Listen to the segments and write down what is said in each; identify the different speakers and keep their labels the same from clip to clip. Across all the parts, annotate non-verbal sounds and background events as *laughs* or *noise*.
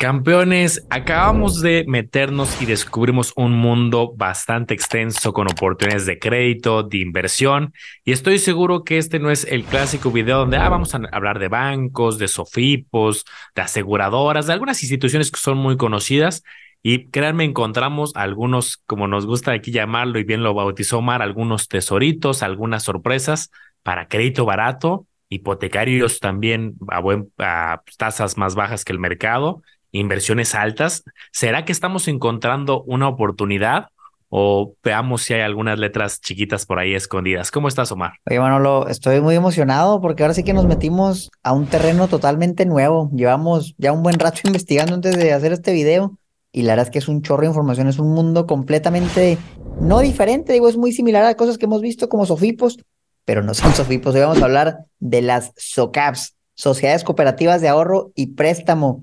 Speaker 1: Campeones, acabamos de meternos y descubrimos un mundo bastante extenso con oportunidades de crédito, de inversión, y estoy seguro que este no es el clásico video donde ah, vamos a hablar de bancos, de sofipos, de aseguradoras, de algunas instituciones que son muy conocidas. Y créanme, encontramos algunos, como nos gusta aquí llamarlo y bien lo bautizó Omar, algunos tesoritos, algunas sorpresas para crédito barato, hipotecarios también a, buen, a tasas más bajas que el mercado inversiones altas. ¿Será que estamos encontrando una oportunidad o veamos si hay algunas letras chiquitas por ahí escondidas? ¿Cómo estás, Omar?
Speaker 2: Oye, Manolo, estoy muy emocionado porque ahora sí que nos metimos a un terreno totalmente nuevo. Llevamos ya un buen rato *laughs* investigando antes de hacer este video y la verdad es que es un chorro de información, es un mundo completamente no diferente, digo, es muy similar a cosas que hemos visto como Sofipos, pero no son *laughs* Sofipos. Hoy vamos a hablar de las SOCAPs, Sociedades Cooperativas de Ahorro y Préstamo.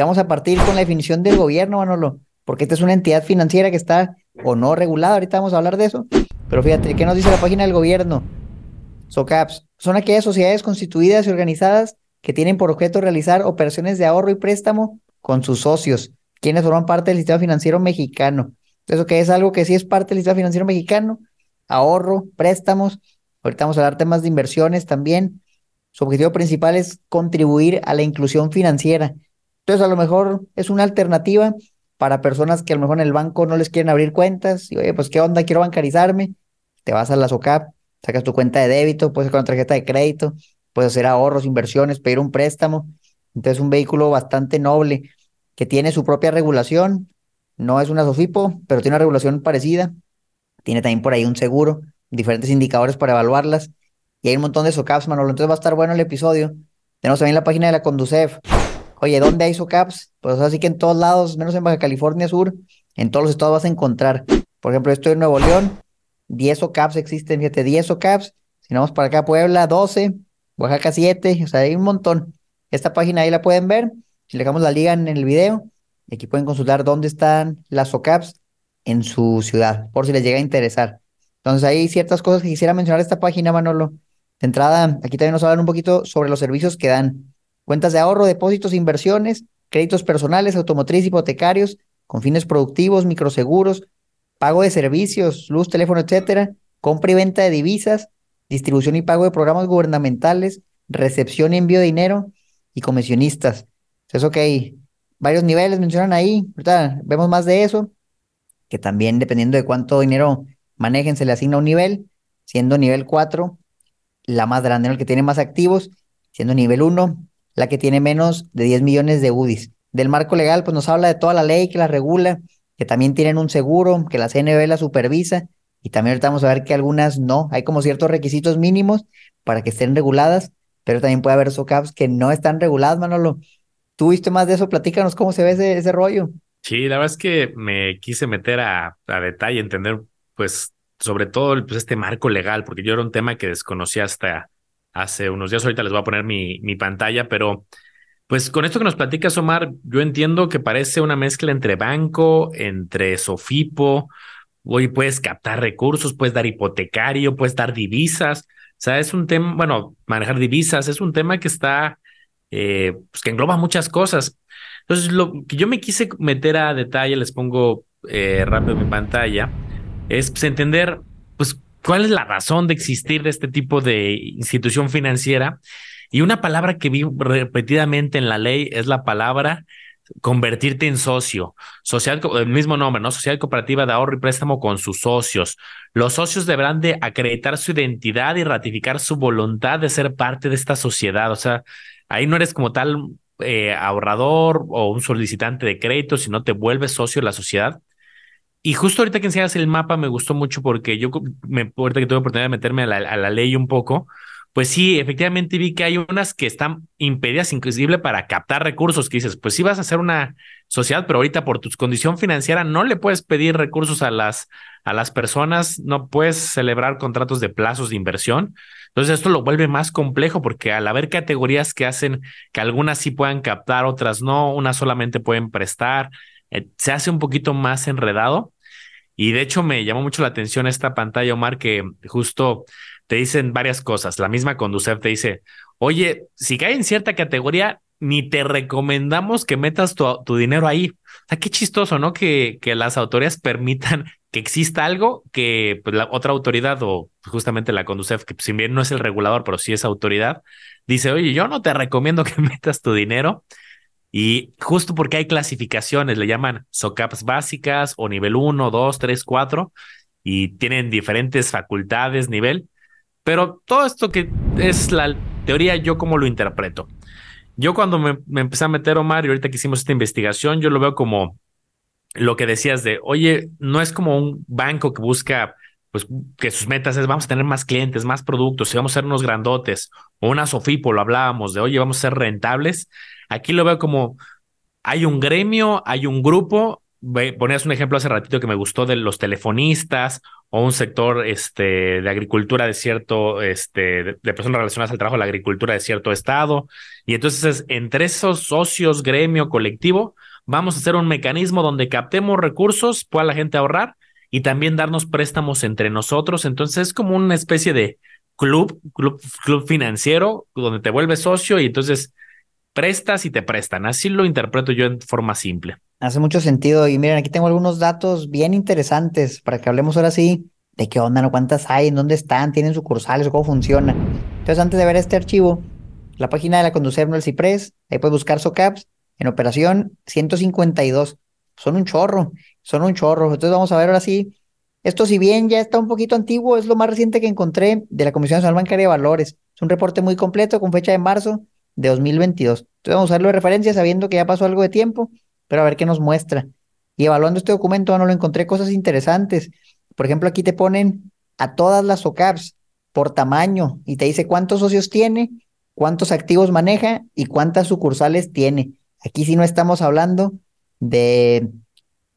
Speaker 2: Vamos a partir con la definición del gobierno, Manolo, porque esta es una entidad financiera que está o no regulada, ahorita vamos a hablar de eso. Pero fíjate, ¿qué nos dice la página del gobierno? SOCAPs son aquellas sociedades constituidas y organizadas que tienen por objeto realizar operaciones de ahorro y préstamo con sus socios, quienes forman parte del sistema financiero mexicano. Eso que es algo que sí es parte del sistema financiero mexicano, ahorro, préstamos. Ahorita vamos a hablar temas de inversiones también. Su objetivo principal es contribuir a la inclusión financiera entonces, a lo mejor es una alternativa para personas que a lo mejor en el banco no les quieren abrir cuentas. Y oye, pues, ¿qué onda? Quiero bancarizarme. Te vas a la SOCAP, sacas tu cuenta de débito, puedes una tarjeta de crédito, puedes hacer ahorros, inversiones, pedir un préstamo. Entonces, un vehículo bastante noble que tiene su propia regulación. No es una SOFIPO, pero tiene una regulación parecida. Tiene también por ahí un seguro, diferentes indicadores para evaluarlas. Y hay un montón de SOCAPs, Manolo. Entonces va a estar bueno el episodio. Tenemos también la página de la Conducef, Oye, ¿dónde hay SOCAPs? Pues así que en todos lados, menos en Baja California Sur, en todos los estados vas a encontrar. Por ejemplo, estoy en Nuevo León, 10 SOCAPs existen, fíjate, 10 SOCAPs. Si vamos para acá, Puebla, 12, Oaxaca, 7, o sea, hay un montón. Esta página ahí la pueden ver. Si le dejamos la liga en el video, aquí pueden consultar dónde están las SOCAPs en su ciudad, por si les llega a interesar. Entonces, hay ciertas cosas que quisiera mencionar esta página, Manolo. De entrada, aquí también nos hablan un poquito sobre los servicios que dan cuentas de ahorro, depósitos, inversiones, créditos personales, automotriz, hipotecarios, con fines productivos, microseguros, pago de servicios, luz, teléfono, etcétera, compra y venta de divisas, distribución y pago de programas gubernamentales, recepción y envío de dinero y comisionistas. Eso que hay varios niveles mencionan ahí. Vemos más de eso, que también dependiendo de cuánto dinero manejen, se le asigna un nivel, siendo nivel 4 la más grande, el que tiene más activos, siendo nivel 1 la que tiene menos de 10 millones de UDIs. Del marco legal, pues nos habla de toda la ley que la regula, que también tienen un seguro, que la CNB la supervisa, y también ahorita vamos a ver que algunas no. Hay como ciertos requisitos mínimos para que estén reguladas, pero también puede haber SOCAPs que no están reguladas, Manolo. ¿Tú viste más de eso? Platícanos cómo se ve ese, ese rollo.
Speaker 1: Sí, la verdad es que me quise meter a, a detalle, entender, pues, sobre todo pues, este marco legal, porque yo era un tema que desconocía hasta hace unos días. Ahorita les voy a poner mi, mi pantalla, pero pues con esto que nos platicas, Omar, yo entiendo que parece una mezcla entre banco, entre Sofipo. Hoy puedes captar recursos, puedes dar hipotecario, puedes dar divisas. O sea, es un tema, bueno, manejar divisas es un tema que está, eh, pues que engloba muchas cosas. Entonces, lo que yo me quise meter a detalle, les pongo eh, rápido mi pantalla, es pues, entender, pues, cuál es la razón de existir de este tipo de institución financiera. Y una palabra que vi repetidamente en la ley es la palabra convertirte en socio. Social, el mismo nombre, ¿no? Social Cooperativa de Ahorro y Préstamo con sus socios. Los socios deberán de acreditar su identidad y ratificar su voluntad de ser parte de esta sociedad. O sea, ahí no eres como tal eh, ahorrador o un solicitante de crédito, sino te vuelves socio de la sociedad. Y justo ahorita que enseñas el mapa me gustó mucho porque yo, me, ahorita que tuve oportunidad de meterme a la, ley un poco, pues sí, efectivamente vi que hay unas que están impedidas inclusive para captar recursos, que dices, pues sí vas a hacer una sociedad, pero ahorita por tu condición financiera no le puedes pedir recursos a las, a las personas, no puedes celebrar contratos de plazos de inversión. Entonces esto lo vuelve más complejo porque al haber categorías que hacen que algunas sí puedan captar, otras no, unas solamente pueden prestar, eh, se hace un poquito más enredado. Y de hecho me llamó mucho la atención esta pantalla, Omar, que justo te dicen varias cosas. La misma Conducef te dice, oye, si cae en cierta categoría, ni te recomendamos que metas tu, dinero ahí. O sea, qué chistoso, ¿no? Que, que las autoridades permitan que exista algo que pues, la otra autoridad o justamente la Conducef, que si bien no es el regulador, pero sí es autoridad, dice, oye, yo no te recomiendo que *laughs* metas tu dinero. Y justo porque hay clasificaciones, le llaman SOCAPs básicas o nivel 1, 2, 3, 4, y tienen diferentes facultades, nivel. Pero todo esto que es la teoría, yo cómo lo interpreto. Yo cuando me, empecé a meter, Omar, y ahorita que hicimos esta investigación, yo lo veo como lo que decías de, oye, no es como un banco que busca, pues, que sus metas es, vamos a tener más clientes, más productos, y vamos a ser unos grandotes, o una Sofipo, lo hablábamos de, oye, vamos a ser rentables. Aquí lo veo como, hay un gremio, hay un grupo, ponías un ejemplo hace ratito que me gustó de los telefonistas o un sector este, de agricultura de cierto, este, de, personas relacionadas al trabajo de la agricultura de cierto estado. Y entonces, entre esos socios, gremio, colectivo, vamos a hacer un mecanismo donde captemos recursos, pueda la gente ahorrar y también darnos préstamos entre nosotros. Entonces, es como una especie de club, club, club financiero, donde te vuelves socio y entonces prestas y te prestan. Así lo interpreto yo en forma simple.
Speaker 2: Hace mucho sentido. Y miren, aquí tengo algunos datos bien interesantes para que hablemos ahora sí de qué onda, ¿no? ¿Cuántas hay? ¿En dónde están? ¿Tienen sucursales? ¿Cómo funciona? Entonces, antes de ver este archivo, la página de la Conducir no el Ciprés, ahí puedes buscar SOCAPS en operación 152. Son un chorro, son un chorro. Entonces, vamos a ver ahora sí. Esto, si bien ya está un poquito antiguo, es lo más reciente que encontré de la Comisión Nacional Bancaria de Valores. Es un reporte muy completo con fecha de marzo de 2022. Entonces, vamos a usarlo de referencia sabiendo que ya pasó algo de tiempo pero a ver qué nos muestra. Y evaluando este documento, no lo encontré cosas interesantes. Por ejemplo, aquí te ponen a todas las OCAPs por tamaño y te dice cuántos socios tiene, cuántos activos maneja y cuántas sucursales tiene. Aquí sí no estamos hablando de,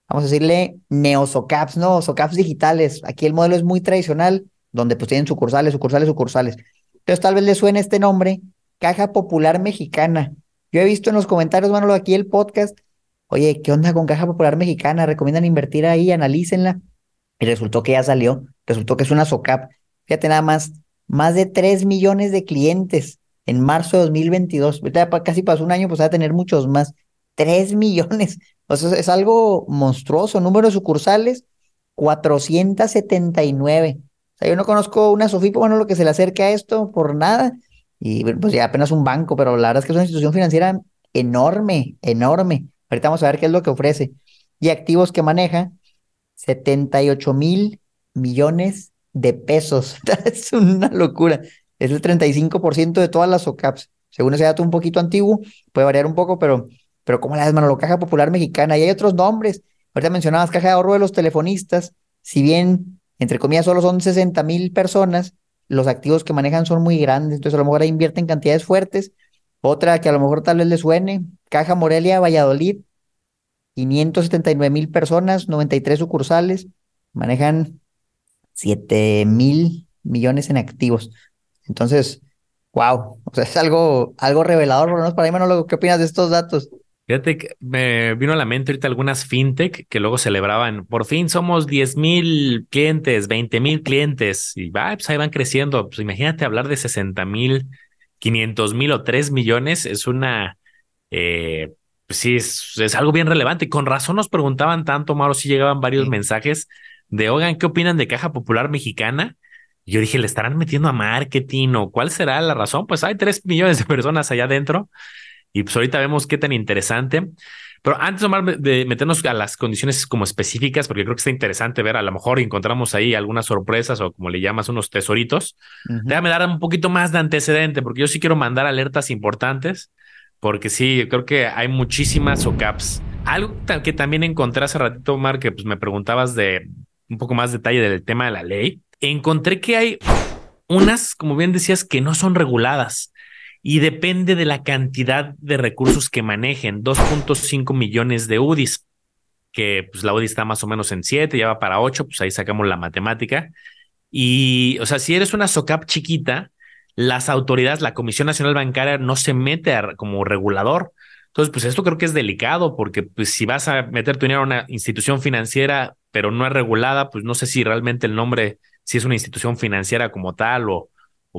Speaker 2: vamos a decirle, neosocaps, ¿no? Socaps digitales. Aquí el modelo es muy tradicional, donde pues tienen sucursales, sucursales, sucursales. Entonces tal vez le suene este nombre, Caja Popular Mexicana. Yo he visto en los comentarios, Manolo, aquí el podcast, Oye, ¿qué onda con Caja Popular Mexicana? ¿Recomiendan invertir ahí? Analícenla. Y resultó que ya salió. Resultó que es una SOCAP. Fíjate nada más, más de 3 millones de clientes en marzo de 2022. Ahorita casi pasó un año, pues va a tener muchos más. 3 *laughs* millones. O sea, es algo monstruoso. Número de sucursales, 479. O sea, yo no conozco una Sofipo, bueno, lo que se le acerque a esto por nada. Y pues ya apenas un banco, pero la verdad es que es una institución financiera enorme, enorme. Ahorita vamos a ver qué es lo que ofrece. Y activos que maneja, 78 mil millones de pesos. *laughs* es una locura. Es el 35% de todas las OCAPs. Según ese dato un poquito antiguo, puede variar un poco, pero, pero ¿cómo la la Caja Popular Mexicana. Y hay otros nombres. Ahorita mencionabas Caja de Ahorro de los telefonistas. Si bien, entre comillas, solo son 60 mil personas, los activos que manejan son muy grandes. Entonces, a lo mejor ahí invierten cantidades fuertes. Otra que a lo mejor tal vez le suene, Caja Morelia, Valladolid, 579 mil personas, 93 sucursales, manejan 7 mil millones en activos. Entonces, wow, o sea, es algo, algo revelador, por lo menos para mí, Manolo, ¿qué opinas de estos datos?
Speaker 1: Fíjate que me vino a la mente ahorita algunas fintech que luego celebraban, por fin somos 10 mil clientes, 20 mil clientes, y va, pues ahí van creciendo. Pues imagínate hablar de 60 mil, 500 mil o 3 millones, es una, eh, pues sí, es, algo bien relevante. Con razón nos preguntaban tanto, Mauro, si llegaban varios mensajes de, oigan, ¿qué opinan de Caja Popular Mexicana? yo dije, ¿le estarán metiendo a marketing o cuál será la razón? Pues hay tres millones de personas allá adentro y pues ahorita vemos qué tan interesante. Pero antes, Omar, de meternos a las condiciones como específicas, porque creo que está interesante ver, a lo mejor encontramos ahí algunas sorpresas o como le llamas, unos tesoritos. Déjame dar un poquito más de antecedente, porque yo sí quiero mandar alertas importantes porque sí, creo que hay muchísimas OCAPs. Algo que también encontré hace ratito, Omar, que pues me preguntabas de un poco más detalle del tema de la ley. Encontré que hay unas, como bien decías, que no son reguladas y depende de la cantidad de recursos que manejen, 2.5 millones de UDIs, que pues la UDI está más o menos en 7, ya va para 8, pues ahí sacamos la matemática. Y, o sea, si eres una SOCAP chiquita, las autoridades, la Comisión Nacional Bancaria no se mete como regulador. Entonces, pues esto creo que es delicado porque pues, si vas a meter tu dinero a una institución financiera, pero no es regulada, pues no sé si realmente el nombre, si es una institución financiera como tal o,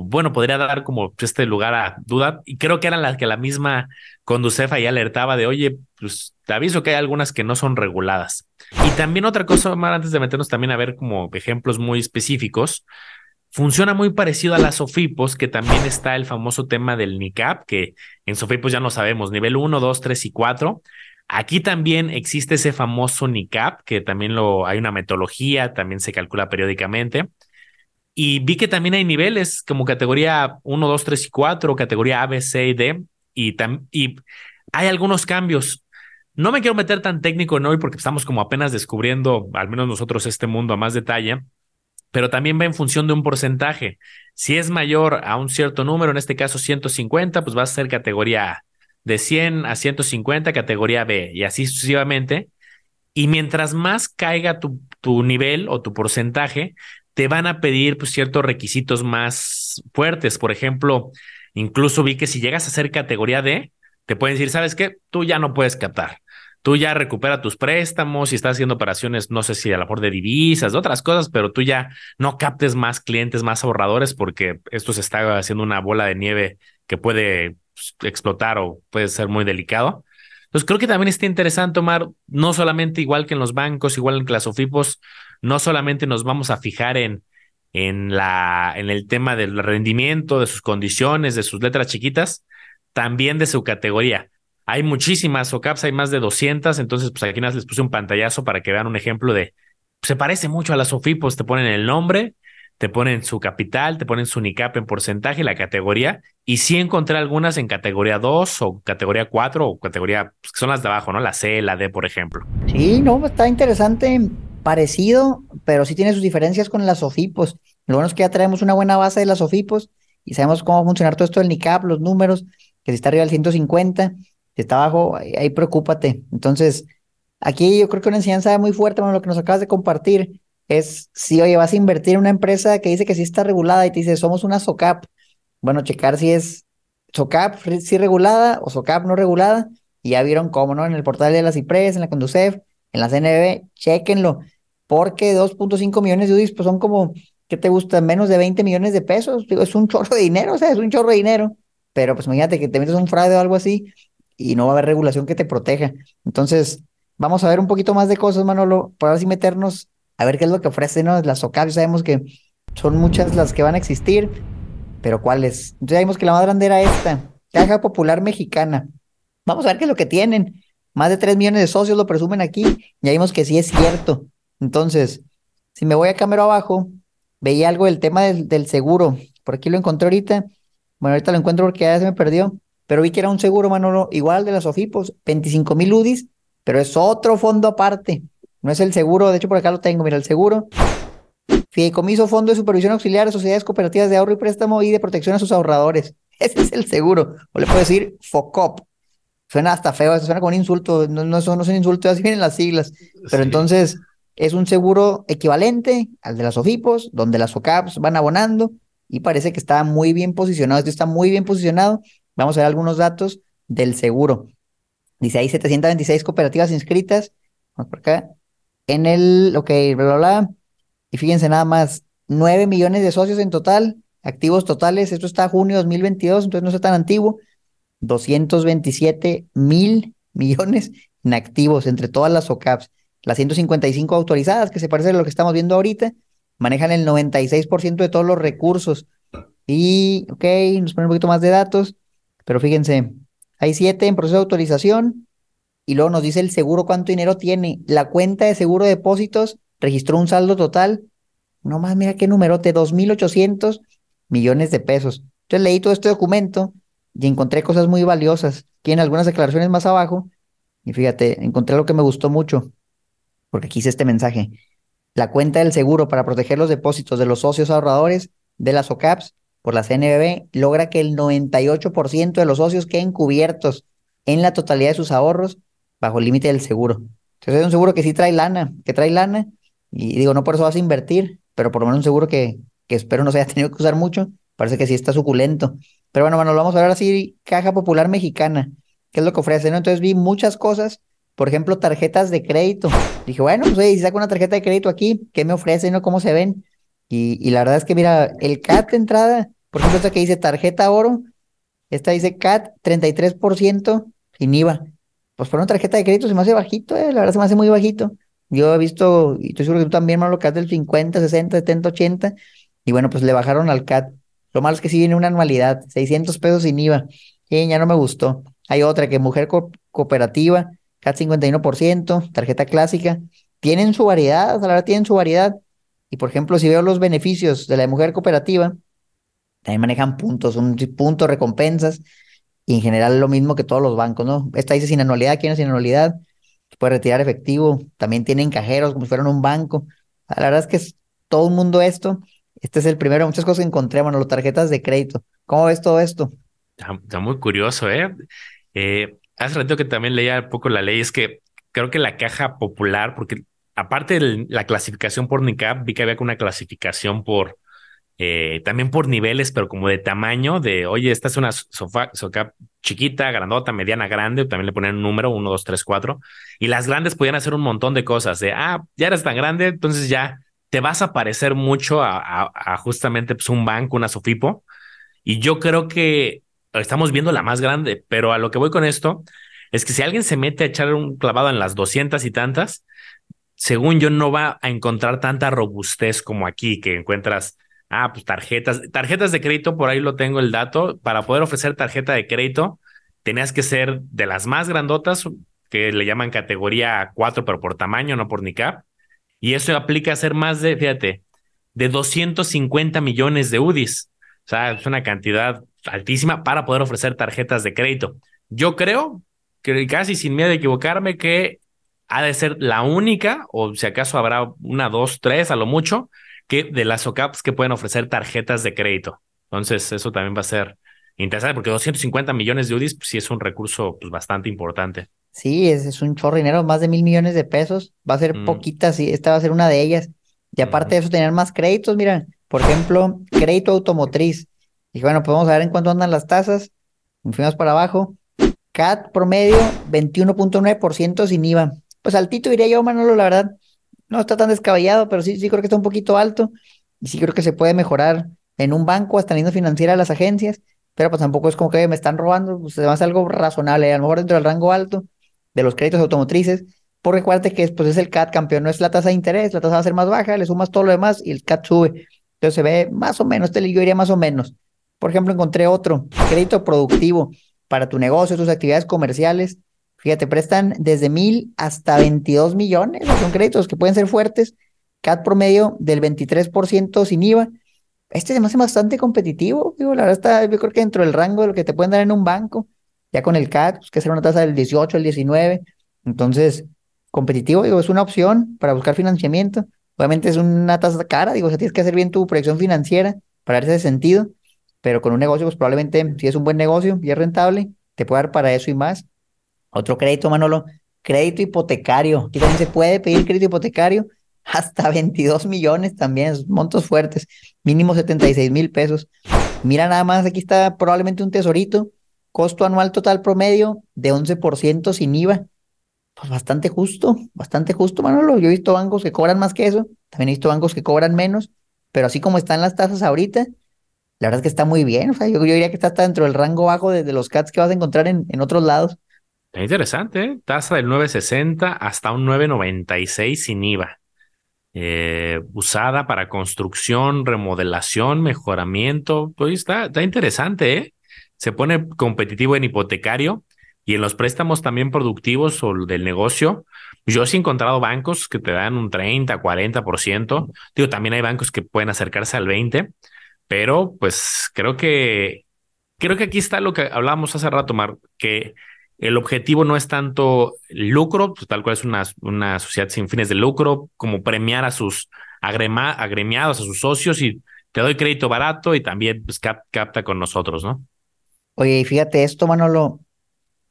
Speaker 1: bueno, podría dar como este lugar a duda. Y creo que eran las que la misma Conducefa ya alertaba de, oye, pues te aviso que hay algunas que no son reguladas. Y también otra cosa, más antes de meternos también a ver como ejemplos muy específicos, funciona muy parecido a las SOFIPOS, que también está el famoso tema del NICAP, que en SOFIPOS ya no sabemos, nivel 1, 2, 3 y 4. Aquí también existe ese famoso NICAP, que también lo, hay una metodología, también se calcula periódicamente. Y vi que también hay niveles como categoría 1, 2, 3 y 4, categoría A, B, C y D. Y, y hay algunos cambios. No me quiero meter tan técnico en hoy porque estamos como apenas descubriendo, al menos nosotros, este mundo a más detalle, pero también va en función de un porcentaje. Si es mayor a un cierto número, en este caso 150, pues va a ser categoría A. De 100 a 150, categoría B, y así sucesivamente. Y mientras más caiga tu, tu nivel o tu porcentaje, te van a pedir pues, ciertos requisitos más fuertes. Por ejemplo, incluso vi que si llegas a ser categoría D, te pueden decir, ¿sabes qué? Tú ya no puedes captar. Tú ya recupera tus préstamos y estás haciendo operaciones, no sé si a lo de divisas, de otras cosas, pero tú ya no captes más clientes, más ahorradores, porque esto se está haciendo una bola de nieve que puede pues, explotar o puede ser muy delicado. Entonces creo que también está interesante, Omar, no solamente igual que en los bancos, igual en las OFIPOS, no solamente nos vamos a fijar en, en, la, en el tema del rendimiento, de sus condiciones, de sus letras chiquitas, también de su categoría. Hay muchísimas OCAPs, hay más de 200, entonces pues aquí les puse un pantallazo para que vean un ejemplo de, se parece mucho a las OFIPOS, te ponen el nombre, te ponen su capital, te ponen su NICAP en porcentaje, la categoría, y sí encontré algunas en categoría 2 o categoría 4 o categoría, pues, que son las de abajo, ¿no? La C, la D, por ejemplo.
Speaker 2: Sí, no, está interesante, parecido, pero sí tiene sus diferencias con las SOFIPOS. Lo bueno es que ya traemos una buena base de las SOFIPOS y sabemos cómo va a funcionar todo esto del NICAP, los números, que si está arriba del 150, si está abajo, ahí, preocúpate. Entonces, aquí yo creo que una enseñanza muy fuerte, bueno, lo que nos acabas de compartir, es si, oye, vas a invertir en una empresa que dice que sí está regulada y te dice, somos una SOCAP. Bueno, checar si es SOCAP sí regulada o SOCAP no regulada. Y ya vieron cómo, ¿no? En el portal de la CIPRES, en la Conducef, en la CNB, chequenlo. Porque 2.5 millones de UDIs pues son como, ¿qué te gusta? Menos de 20 millones de pesos. Digo, es un chorro de dinero, o sea, es un chorro de dinero. Pero pues imagínate que te metes un fraude o algo así y no va a haber regulación que te proteja. Entonces, vamos a ver un poquito más de cosas, Manolo, para así meternos a ver qué es lo que ofrece, ¿no? Las SOCAP, sabemos que son muchas las que van a existir, pero ¿cuáles? Entonces ya vimos que la más era esta, Caja Popular Mexicana. Vamos a ver qué es lo que tienen. Más de 3 millones de socios lo presumen aquí. Ya vimos que sí es cierto. Entonces, si me voy a cámara abajo, veía algo del tema del, del, seguro. Por aquí lo encontré ahorita. Bueno, ahorita lo encuentro porque ya se me perdió. Pero vi que era un seguro, Manolo, igual de las OFIPOS, 25 mil UDIs, pero es otro fondo aparte. No es el seguro, de hecho por acá lo tengo, mira, el seguro. Fideicomiso, Fondo de Supervisión Auxiliar, Sociedades Cooperativas de Ahorro y Préstamo y de Protección a sus ahorradores. *laughs* Ese es el seguro. O le puedo decir FOCOP. Suena hasta feo, suena como un insulto. No, no, son, no son insultos, así vienen las siglas. Pero entonces es un seguro equivalente al de las OFIPOS, donde las FOCAPs van abonando y parece que está muy bien posicionado. Esto está muy bien posicionado. Vamos a ver algunos datos del seguro. Dice ahí 726 cooperativas inscritas. Vamos por acá en el, ok, bla, bla, bla. Y fíjense nada más, 9 millones de socios en total, activos totales, esto está junio 2022, entonces no está tan antiguo, 227 mil millones en activos entre todas las OCAPs. Las 155 autorizadas, que se parece a lo que estamos viendo ahorita, manejan el 96% de todos los recursos. Y, ok, nos ponen un poquito más de datos, pero fíjense, hay 7 en proceso de autorización, y luego nos dice el seguro cuánto dinero tiene. La cuenta de seguro de depósitos registró un saldo total, no más, mira qué numerote, 2.800 millones de pesos. Entonces leí todo este documento y encontré cosas muy valiosas. Aquí en algunas declaraciones más abajo, y fíjate, encontré lo que me gustó mucho, porque aquí hice este mensaje. La cuenta del seguro para proteger los depósitos de los socios ahorradores de las OCAPs por la CNBB logra que el 98% de los socios queden cubiertos en la totalidad de sus ahorros bajo el límite del seguro. Entonces es un seguro que sí trae lana, que trae lana, y digo, no por eso vas a invertir, pero por lo menos un seguro que, que espero no se haya *laughs* tenido que usar mucho, parece que sí está suculento. Pero bueno, bueno, vamos a ver así, Caja Popular Mexicana, ¿qué es lo que ofrece? ¿no? Entonces vi muchas cosas, por ejemplo, tarjetas de crédito. Dije, bueno, pues si saco una tarjeta de crédito aquí, ¿qué me ofrece? ¿No? ¿Cómo se ven? Y, la verdad es que, mira, el CAT de entrada, por ejemplo, esta que dice tarjeta oro, esta dice CAT 33% sin IVA. Pues por una tarjeta de crédito se me hace bajito, eh, la verdad se me hace muy bajito. Yo he visto, y estoy seguro que tú también, lo CAT del 50, 60, 70, 80, y bueno, pues le bajaron al CAT. Lo malo es que sí viene una anualidad, 600 pesos sin IVA, y ya no me gustó. Hay otra que mujer cooperativa, CAT 51%, tarjeta clásica, tienen su variedad, la verdad tienen su variedad. Y por ejemplo, si veo los beneficios de la mujer cooperativa, también manejan puntos, un punto, recompensas, y en general lo mismo que todos los bancos, ¿no? Esta dice sin anualidad, ¿quién es sin anualidad? Puede retirar efectivo, también tienen cajeros como si fueran un banco. La verdad es que es todo un mundo esto. Este es el primero, muchas cosas que encontré, bueno, las tarjetas de crédito. ¿Cómo ves todo esto?
Speaker 1: Está, muy curioso, ¿eh? ¿eh? Hace rato que también leía un poco la ley, es que creo que la caja popular, porque aparte de la clasificación por NICAP, vi que había una clasificación por eh, también por niveles, pero como de tamaño, de oye, esta es una sofá, chiquita, grandota, mediana, grande, también le ponen un número, uno, dos, tres, cuatro, y las grandes podían hacer un montón de cosas, de, ah, ya eres tan grande, entonces ya te vas a parecer mucho a, a, justamente pues, un banco, una Sofipo, y yo creo que estamos viendo la más grande, pero a lo que voy con esto es que si alguien se mete a echar un clavado en las doscientas y tantas, según yo no va a encontrar tanta robustez como aquí, que encuentras Ah, pues tarjetas, tarjetas de crédito, por ahí lo tengo el dato. Para poder ofrecer tarjeta de crédito, tenías que ser de las más grandotas, que le llaman categoría 4, pero por tamaño, no por NICAP. Y eso aplica a ser más de, fíjate, de 250 millones de UDIs. O sea, es una cantidad altísima para poder ofrecer tarjetas de crédito. Yo creo que casi sin miedo de equivocarme que ha de ser la única, o si acaso habrá una, dos, tres a lo mucho, que de las OCAPs que pueden ofrecer tarjetas de crédito. Entonces, eso también va a ser interesante porque 250 millones de UDIs pues, sí es un recurso pues, bastante importante.
Speaker 2: Sí, es, es un chorro dinero, más de mil millones de pesos. Va a ser mm. poquita, sí, esta va a ser una de ellas. Y aparte de eso, tener más créditos, mira, por ejemplo, crédito automotriz. Y bueno, podemos ver en cuánto andan las tasas. Fuimos para abajo. CAT promedio 21.9% sin IVA. Pues altito diría yo, Manolo, la verdad no está tan descabellado, pero sí, sí creo que está un poquito alto y sí creo que se puede mejorar en un banco, hasta en financiera las agencias, pero pues tampoco es como que me están robando, pues además algo razonable, a lo mejor dentro del rango alto de los créditos automotrices, porque recuerde que pues es el CAT campeón, no es la tasa de interés, la tasa va a ser más baja, le sumas todo lo demás y el CAT sube. Entonces se ve más o menos, este yo diría más o menos. Por ejemplo, encontré otro, crédito productivo para tu negocio, tus actividades comerciales, Fíjate, prestan desde mil hasta 22 millones. Son créditos que pueden ser fuertes. CAT promedio del 23% sin IVA. Este se me bastante competitivo. Digo, la verdad está, yo creo que dentro del rango de lo que te pueden dar en un banco. Ya con el CAT, pues, que será una tasa del 18 al 19. Entonces, competitivo, digo, es una opción para buscar financiamiento. Obviamente es una tasa cara, digo, o sea, tienes que hacer bien tu proyección financiera para dar ese sentido, pero con un negocio, pues probablemente, si es un buen negocio y es rentable, te puede dar para eso y más. Otro crédito, Manolo, crédito hipotecario. Aquí también se puede pedir crédito hipotecario *laughs* hasta 22 millones también, montos fuertes, mínimo 76 mil pesos. Mira nada más, aquí está probablemente un tesorito, costo anual total promedio de 11% sin IVA. Pues bastante justo, bastante justo, Manolo. Yo he visto bancos que cobran más que eso, también he visto bancos que cobran menos, pero así como están las tasas ahorita, la verdad es que está muy bien. O sea, yo, diría que está hasta dentro del rango bajo de, los CATs que vas a encontrar en, en otros lados.
Speaker 1: Está interesante, ¿eh? Tasa del 960 hasta un 996 sin IVA. Eh, usada para construcción, remodelación, mejoramiento. Pues está, está interesante, ¿eh? Se pone competitivo en hipotecario y en los préstamos también productivos o del negocio. Yo sí he encontrado bancos que te dan un 30, 40%. Digo, también hay bancos que pueden acercarse al 20, pero pues creo que creo que aquí está lo que hablábamos hace rato, Mar, que el objetivo no es tanto lucro, pues, tal cual es una, una sociedad sin fines de lucro, como premiar a sus agremiados, a sus socios y te doy crédito barato y también pues, capta con nosotros, ¿no?
Speaker 2: Oye, y fíjate esto, Manolo,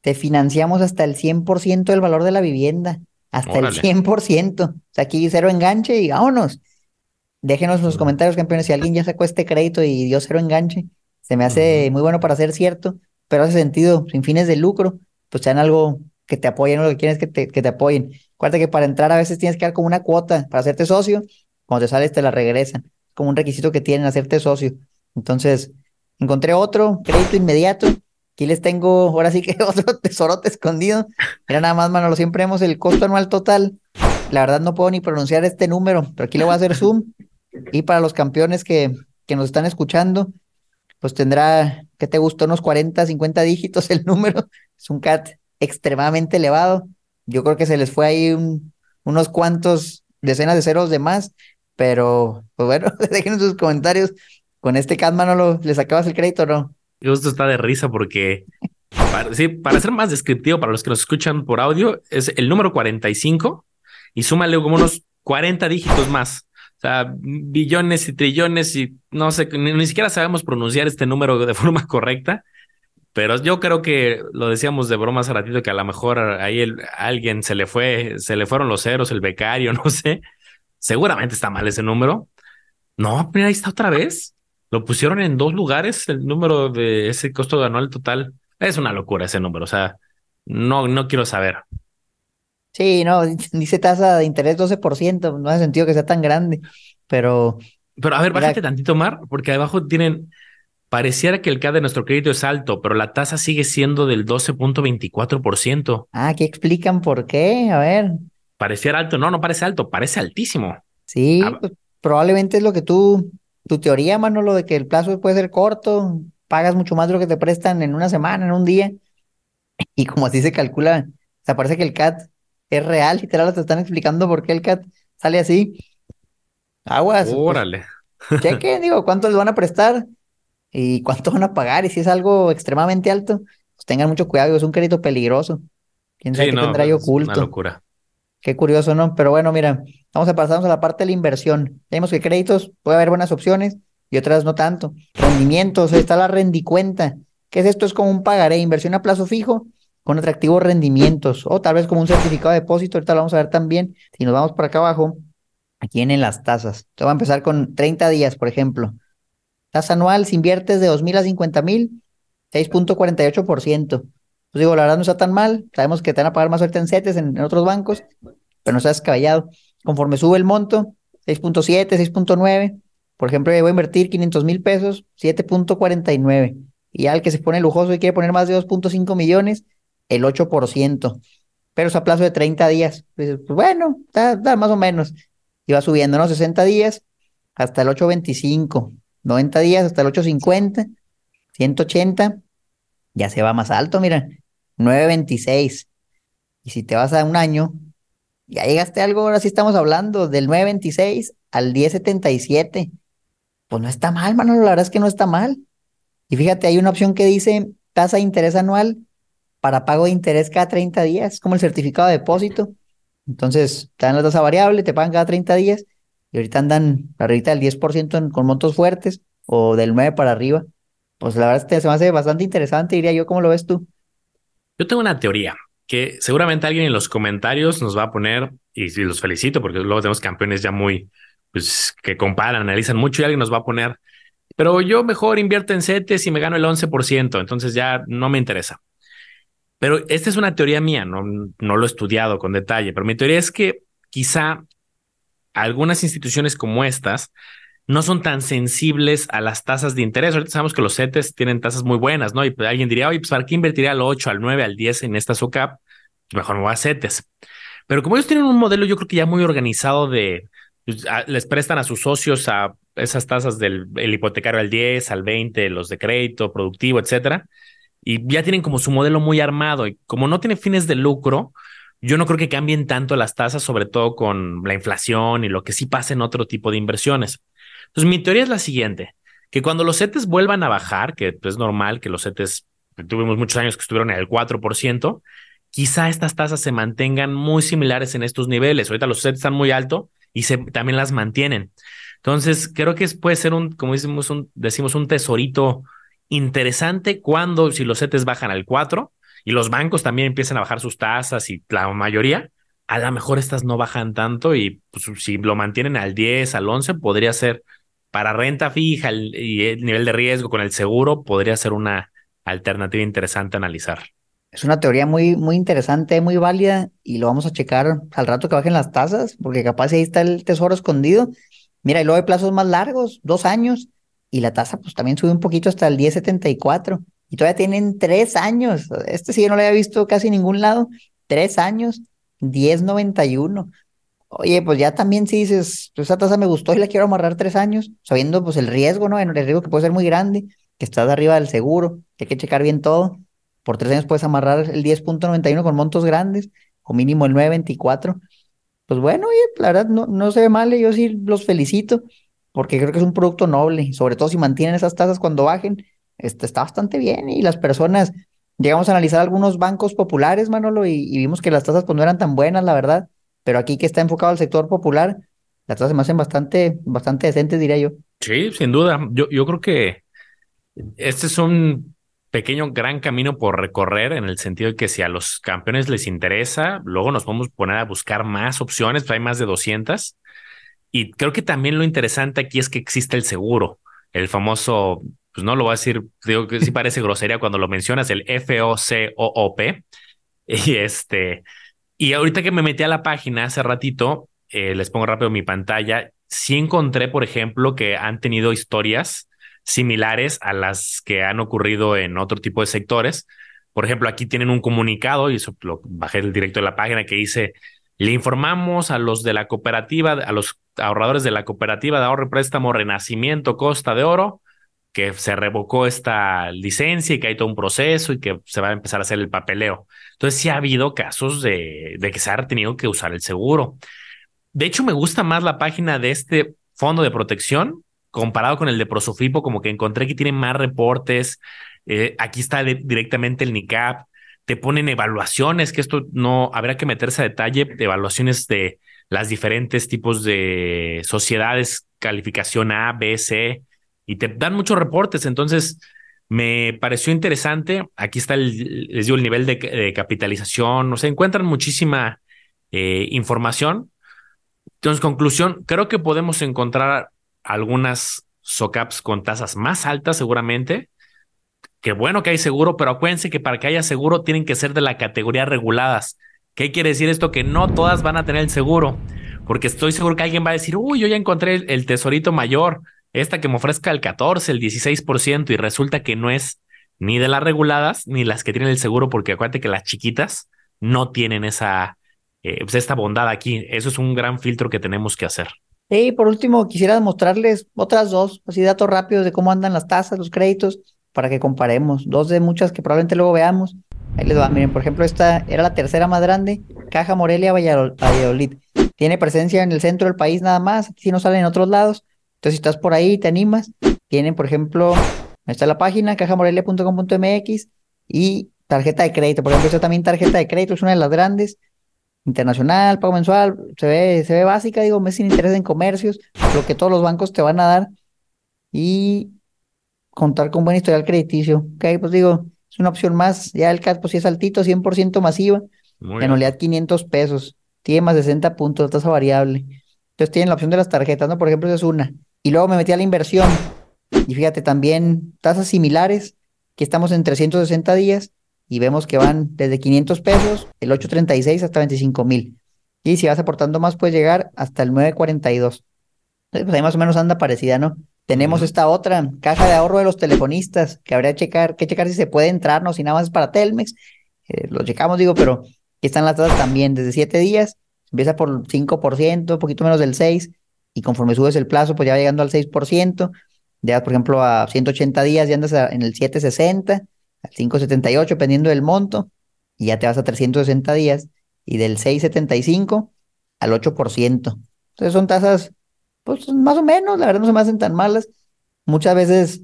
Speaker 2: te financiamos hasta el 100% del valor de la vivienda, hasta el 100%. O sea, aquí cero enganche y vámonos. Déjenos en los comentarios, campeones, si alguien ya sacó este crédito y dio cero enganche. Se me hace muy bueno para ser cierto, pero hace sentido, sin fines de lucro, pues sean algo que te apoyen o lo que quieres que te, que te apoyen. Acuérdate que para entrar a veces tienes que dar como una cuota para hacerte socio. Cuando te sales te la regresan. Como un requisito que tienen hacerte socio. Entonces, encontré otro crédito inmediato. Aquí les tengo, ahora sí que *laughs* otro tesorote escondido. Era nada más, Manolo, siempre vemos el costo anual total. La verdad no puedo ni pronunciar este número, pero aquí le voy a hacer zoom. Y para los campeones que, que nos están escuchando, pues tendrá, ¿qué te gustó? Unos 40, 50 dígitos el número. Es un CAT extremadamente elevado. Yo creo que se les fue ahí unos cuantos decenas de ceros de más, pero pues bueno, *laughs* dejen sus comentarios. Con este CAT, Manolo, ¿le sacabas el crédito o no?
Speaker 1: Esto está de risa porque, para, sí, para ser más descriptivo, para los que nos escuchan por audio, es el número 45 y súmale como unos 40 dígitos más. Billones y trillones y no sé, ni siquiera sabemos pronunciar este número de *laughs* forma correcta. Pero yo creo que lo decíamos de broma hace ratito que a lo mejor ahí alguien se le fue, se le fueron los ceros, el becario, *laughs* no sé. Seguramente está mal ese número. No, mira, ahí está otra vez. Lo pusieron en dos lugares, el número de ese costo anual total. Es una locura ese número. O sea, no, no quiero saber.
Speaker 2: Sí, no, *laughs* dice tasa de interés 12%, no hace sentido que sea tan grande, pero...
Speaker 1: Pero a ver, bájate tantito, Mar, porque abajo tienen Pareciera que el CAD de nuestro crédito es alto, pero la tasa sigue siendo del 12.24%.
Speaker 2: Ah, ¿qué explican por qué? A ver.
Speaker 1: Pareciera alto. No, no parece alto, parece altísimo.
Speaker 2: Sí, ah, pues, probablemente es lo que tú, tu teoría, Manolo, de que el plazo puede ser corto, pagas mucho más de lo que te prestan en una semana, en un día. *laughs* Y como así se calcula, o sea, parece que el CAT es real, literal, te están explicando por qué el CAT sale así. Aguas.
Speaker 1: Pues, Órale. *laughs*
Speaker 2: cheque, digo, ¿cuánto les van a prestar? y cuánto van a pagar y si es algo extremadamente alto, pues tengan mucho cuidado, es un crédito peligroso. ¿Quién sabe qué tendrá ahí oculto?
Speaker 1: Una locura.
Speaker 2: Qué curioso, ¿no? Pero bueno, mira, vamos a pasarnos a la parte de la inversión. Tenemos que créditos puede haber buenas opciones y otras no tanto. Rendimientos, está la rendicuenta. ¿Qué es esto? Es como un pagaré, inversión a plazo fijo con atractivos rendimientos o tal vez como un certificado de depósito. Ahorita lo vamos a ver también. Si nos vamos por acá abajo, aquí vienen las tasas. Te voy a empezar con 30 días, por ejemplo. Tasa anual, si inviertes de 2.000 a 50.000, 6.48%. Pues digo, la verdad no está tan mal. Sabemos que te van a pagar más suerte en CETES, en, otros bancos, pero no está descabellado. Conforme sube el monto, 6.7, 6.9. Por ejemplo, voy a invertir 500 mil pesos, 7.49. Y al que se pone lujoso y quiere poner más de 2.5 millones, el 8%. Pero es a plazo de 30 días. Pues, bueno, está, más o menos. Y va subiendo, ¿no? 60 días hasta el 8.25. 90 días hasta el 850, 180, ya se va más alto, mira, 926. Y si te vas a un año, ya llegaste a algo, ahora sí estamos hablando del 926 al 1077. Pues no está mal, mano, la verdad es que no está mal. Y fíjate, hay una opción que dice tasa de interés anual para pago de interés cada 30 días, como el certificado de depósito. Entonces, te dan la tasa variable, te pagan cada 30 días y ahorita andan arriba del 10% con montos fuertes o del 9 para arriba. Pues la verdad es que se me hace bastante interesante, diría yo, ¿cómo lo ves tú?
Speaker 1: Yo tengo una teoría que seguramente alguien en los comentarios nos va a poner, y, los felicito porque luego tenemos campeones ya muy, pues que comparan, analizan mucho y alguien nos va a poner, pero yo mejor invierto en CETES y me gano el 11%, entonces ya no me interesa. Pero esta es una teoría mía, no, lo he estudiado con detalle, pero mi teoría es que quizá algunas instituciones como estas no son tan sensibles a las tasas de interés. Ahorita sabemos que los CETES tienen tasas muy buenas, ¿no? Y pues alguien diría, oye, pues ¿para qué invertiría al 8, al 9, al 10 en esta SOCAP? Mejor me voy a CETES. Pero como ellos tienen un modelo, yo creo que ya muy organizado de, pues, les prestan a sus socios a esas tasas del hipotecario al 10, al 20, los de crédito, productivo, etcétera. Y ya tienen como su modelo muy armado. Y como no tiene fines de lucro, yo no creo que cambien tanto las tasas, sobre todo con la inflación y lo que sí pasa en otro tipo de inversiones. Entonces, mi teoría es la siguiente, que cuando los CETES vuelvan a bajar, que es normal que los CETES, tuvimos muchos años que estuvieron en el 4%, quizá estas tasas se mantengan muy similares en estos niveles. Ahorita los CETES están muy altos y se, también las mantienen. Entonces, creo que puede ser un, como decimos, un, decimos, un tesorito interesante cuando si los CETES bajan al 4 y los bancos también empiezan a bajar sus tasas y la mayoría, a lo mejor estas no bajan tanto y pues, si lo mantienen al 10, al 11, podría ser para renta fija y el nivel de riesgo con el seguro, podría ser una alternativa interesante a analizar.
Speaker 2: Es una teoría muy, muy interesante, muy válida y lo vamos a checar al rato que bajen las tasas, porque capaz ahí está el tesoro escondido. Mira, y luego hay plazos más largos, dos años, y la tasa pues también sube un poquito hasta el 10.74 y todavía tienen tres años. Este sí yo no lo había visto casi en ningún lado. Tres años, 10.91. Oye, pues ya también si dices, pues esa tasa me gustó y la quiero amarrar tres años, sabiendo pues el riesgo, ¿no? El riesgo que puede ser muy grande, que estás arriba del seguro, que hay que checar bien todo. Por tres años puedes amarrar el 10.91 con montos grandes, o mínimo el 9.24. Pues bueno, oye, la verdad no, no se ve mal, yo sí los felicito porque creo que es un producto noble, sobre todo si mantienen esas tasas cuando bajen, este, está bastante bien y las personas, llegamos a analizar algunos bancos populares, Manolo, y, vimos que las tasas pues no eran tan buenas, la verdad, pero aquí que está enfocado al sector popular, las tasas me hacen bastante, bastante decentes, diría yo.
Speaker 1: Sí, sin duda, yo, yo creo que este es un pequeño, gran camino por recorrer en el sentido de que si a los campeones les interesa, luego nos podemos poner a buscar más opciones, pues hay más de 200 y creo que también lo interesante aquí es que existe el seguro, el famoso, pues no lo voy a decir, digo que sí parece grosería cuando lo mencionas, el FOCOOP. Y este, y ahorita que me metí a la página hace ratito, eh, les pongo rápido mi pantalla, sí encontré, por ejemplo, que han tenido historias similares a las que han ocurrido en otro tipo de sectores. Por ejemplo, aquí tienen un comunicado, y eso lo bajé el directo de la página, que dice, le informamos a los de la cooperativa, a los ahorradores de la cooperativa de ahorro y préstamo Renacimiento Costa de Oro, que se revocó esta licencia y que hay todo un proceso y que se va a empezar a hacer el papeleo. Entonces sí ha habido casos de, que se ha tenido que usar el seguro. De hecho, me gusta más la página de este fondo de protección comparado con el de Prosofipo, como que encontré que tiene más reportes. Eh, aquí está directamente el NICAP. Te ponen evaluaciones, que esto no habrá que meterse a detalle, evaluaciones de las diferentes tipos de sociedades, calificación A, B, C, y te dan muchos reportes. Entonces, me pareció interesante. Aquí está el, les digo, el nivel de, capitalización. O sea, encuentran muchísima eh, información. Entonces, conclusión, creo que podemos encontrar algunas SOCAPs con tasas más altas, seguramente. Qué bueno que hay seguro, pero acuérdense que para que haya seguro tienen que ser de la categoría reguladas. ¿Qué quiere decir esto? Que no todas van a tener el seguro, porque estoy seguro que alguien va a decir, uy, yo ya encontré el, tesorito mayor, esta que me ofrezca el 14, el 16%, y resulta que no es ni de las reguladas ni las que tienen el seguro, porque acuérdate que las chiquitas no tienen esa, eh, pues esta bondad aquí. Eso es un gran filtro que tenemos que hacer.
Speaker 2: Y por último, quisiera mostrarles otras dos, así datos rápidos de cómo andan las tasas, los créditos, para que comparemos. Dos de muchas que probablemente luego veamos. Ahí les va, miren, por ejemplo, esta era la tercera más grande, Caja Morelia Valladolid. Tiene presencia en el centro del país nada más, si no sale en otros lados. Entonces, si estás por ahí, te animas. Tienen, por ejemplo, ahí está la página, cajamorelia.com.mx y tarjeta de crédito. Por ejemplo, esta también tarjeta de crédito es una de las grandes. Internacional, pago mensual, se ve, se ve básica, digo, mes sin interés en comercios, lo que todos los bancos te van a dar. Y contar con buen historial crediticio. Ok, pues digo, es una opción más. Ya el CAT, pues sí es altito, 100% masiva. Muy anualidad 500 pesos. Tiene más de 60 puntos, tasa variable. Entonces tienen la opción de las tarjetas, ¿no? Por ejemplo, esa es una. Y luego me metí a la inversión. Y fíjate, también tasas similares, que estamos en 360 días y vemos que van desde 500 pesos, el 836 hasta 25 mil. Y si vas aportando más, puedes llegar hasta el 942. Entonces, pues ahí más o menos anda parecida, ¿no? Tenemos esta otra caja de ahorro de los telefonistas, que habría que checar, que checar si se puede entrar, no, si nada más es para Telmex. Eh, lo checamos, digo, pero aquí están las tasas también, desde siete días, empieza por 5%, un poquito menos del 6%, y conforme subes el plazo, pues ya va llegando al 6%, ya por ejemplo a 180 días ya andas en el 760, al 578, dependiendo del monto, y ya te vas a 360 días, y del 675 al 8%. Entonces son tasas pues más o menos, la verdad no se me hacen tan malas. Muchas veces,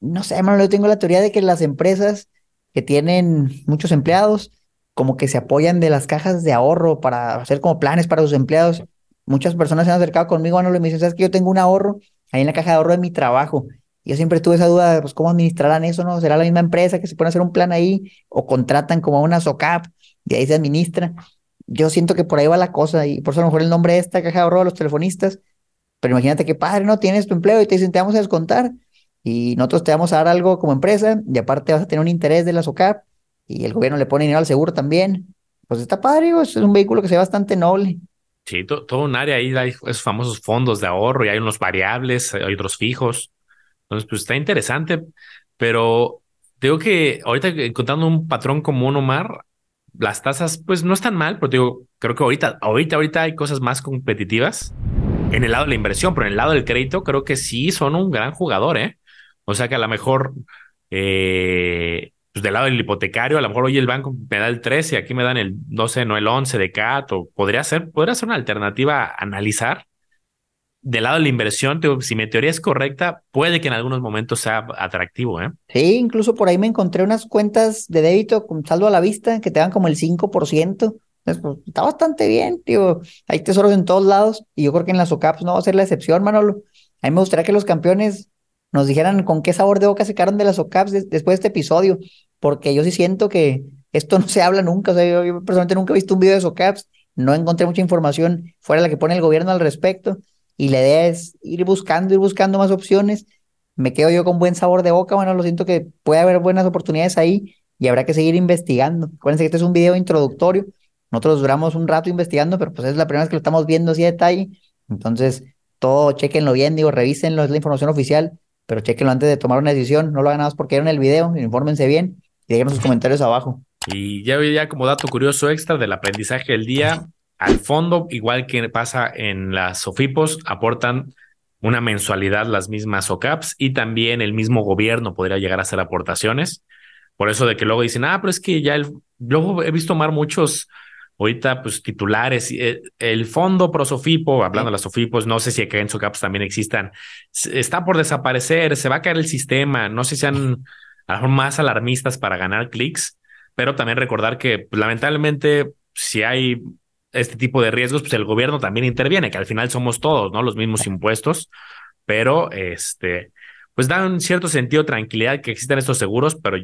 Speaker 2: no sé, yo tengo la teoría de que las empresas que tienen muchos empleados, como que se apoyan de las cajas de ahorro para hacer como planes para sus empleados. muchas personas se han acercado conmigo, Manolo, y me dicen, ¿sabes que yo tengo un ahorro ahí en la caja de ahorro de mi trabajo? Yo siempre tuve esa duda de, pues, ¿cómo administrarán eso, no? ¿Será la misma empresa que se pone a hacer un plan ahí o contratan como una SOCAP y ahí se administra? Yo siento que por ahí va la cosa y por eso a lo mejor el nombre de esta caja de ahorro de los telefonistas, pero imagínate que padre, ¿no? Tienes tu empleo y te dicen, te vamos a descontar y nosotros te vamos a dar algo como empresa y aparte vas a tener un interés de la SOCAP y el gobierno le pone dinero al seguro también. Pues está padre, es un vehículo que se ve bastante noble.
Speaker 1: Sí, todo un área ahí, hay esos famosos fondos de ahorro y hay unos variables, hay otros fijos. Entonces, pues está interesante, pero digo que ahorita encontrando un patrón común, Omar, las tasas pues no están mal, pero digo, creo que ahorita, ahorita, ahorita hay cosas más competitivas en el lado de la inversión, pero en el lado del crédito creo que sí son un gran jugador, ¿eh? O sea que a lo mejor eh, pues del lado del hipotecario, a lo mejor hoy el banco me da el 13 y aquí me dan el 12, no el 11 de CAT, o podría ser, podría ser una alternativa analizar del lado de la inversión, si mi teoría es correcta, puede que en algunos momentos sea atractivo, ¿eh?
Speaker 2: Sí, incluso por ahí me encontré unas cuentas de débito con saldo a la vista que te dan como el 5%. Pues, está bastante bien, tío. Hay tesoros en todos lados y yo creo que en las OCAPs no va a ser la excepción, Manolo. A mí me gustaría que los campeones nos dijeran con qué sabor de boca se quedaron de las OCAPs después de este episodio, porque yo sí siento que esto *laughs* no se habla nunca. O sea, yo, personalmente nunca he visto un video de SOCAPs, no encontré mucha información fuera de la que pone el gobierno al respecto y la idea es ir buscando, ir buscando más opciones. Me quedo yo con buen sabor de boca, bueno, lo siento que puede haber buenas oportunidades ahí y habrá que seguir investigando. Acuérdense que este es un video introductorio. Nosotros duramos un rato investigando, pero pues es la primera vez que lo estamos viendo así a detalle. Entonces, todo chequenlo bien, digo, revísenlo, es la información oficial, pero chequenlo antes de tomar una decisión. No lo hagan nada más porque en el video, infórmense bien y dejen sus comentarios abajo. *laughs*
Speaker 1: Y ya, ya como dato curioso extra del aprendizaje del día, al fondo, igual que pasa en las SOFIPOS, aportan una mensualidad las mismas OCAPs y también el mismo gobierno podría llegar a hacer aportaciones. Por eso de que luego dicen, ah, pero es que ya el, luego he visto tomar muchos ahorita pues titulares, eh, el fondo pro Sofipo, hablando de las Sofipos, no sé si acá en SOCAPs también existan, está por desaparecer, se va a caer el sistema, no sé si sean a lo mejor más alarmistas para ganar clics, pero también recordar que pues, lamentablemente si hay este tipo de riesgos, pues el gobierno también interviene, que al final somos todos, ¿no? Los mismos impuestos, pero este, pues da un cierto sentido de tranquilidad que existan estos seguros, pero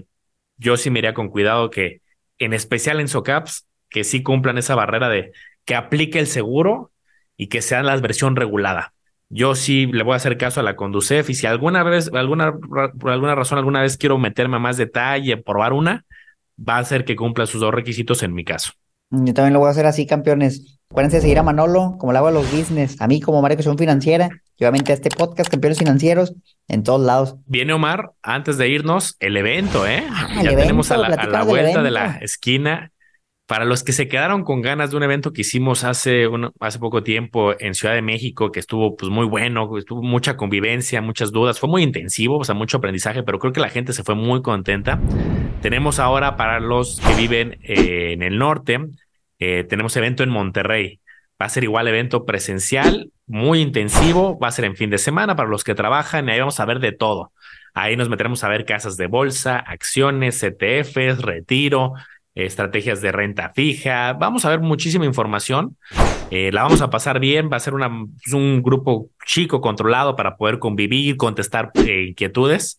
Speaker 1: yo sí me iría con cuidado que, en especial en SOCAPs, que sí cumplan esa barrera de que aplique el seguro y que sea la versión regulada. Yo sí le voy a hacer caso a la Conducef y si alguna vez, alguna, por alguna razón, alguna vez quiero meterme a más detalle, probar una, va a ser que cumpla sus dos requisitos en mi caso.
Speaker 2: Yo también lo voy a hacer así, campeones. Acuérdense de seguir a Manolo, como le hago a los business, a mí como Mario son Financiera, y obviamente a este podcast, Campeones Financieros, en todos lados.
Speaker 1: Viene Omar, antes de irnos, el evento, ¿eh? Ah, ya tenemos a la, vuelta de la esquina. Para los que se quedaron con ganas de un evento que hicimos hace, hace poco tiempo en Ciudad de México, que estuvo pues muy bueno, estuvo mucha convivencia, muchas dudas, fue muy intensivo, o sea, mucho aprendizaje, pero creo que la gente se fue muy contenta. Tenemos ahora para los que viven eh, en el norte, eh, tenemos evento en Monterrey. Va a ser igual evento presencial, muy intensivo, va a ser en fin de semana para los que trabajan y ahí vamos a ver de todo. Ahí nos meteremos a ver casas de bolsa, acciones, ETFs, retiro, estrategias de renta fija. Vamos a ver muchísima información. Eh, la vamos a pasar bien. Va a ser una, pues, un grupo chico, controlado para poder convivir, contestar eh, inquietudes.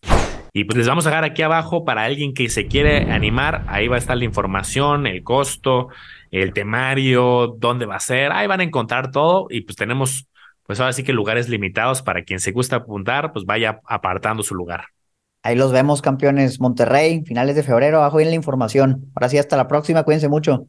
Speaker 1: Y pues les vamos a dejar aquí abajo para alguien que se quiere animar. Ahí va a estar la información, el costo, el temario, dónde va a ser, ahí van a encontrar todo y pues tenemos, pues ahora sí que lugares limitados para quien se gusta apuntar, pues vaya apartando su lugar.
Speaker 2: Ahí los vemos, campeones. Monterrey, finales de febrero, abajo viene la información. Ahora sí, hasta la próxima, cuídense mucho.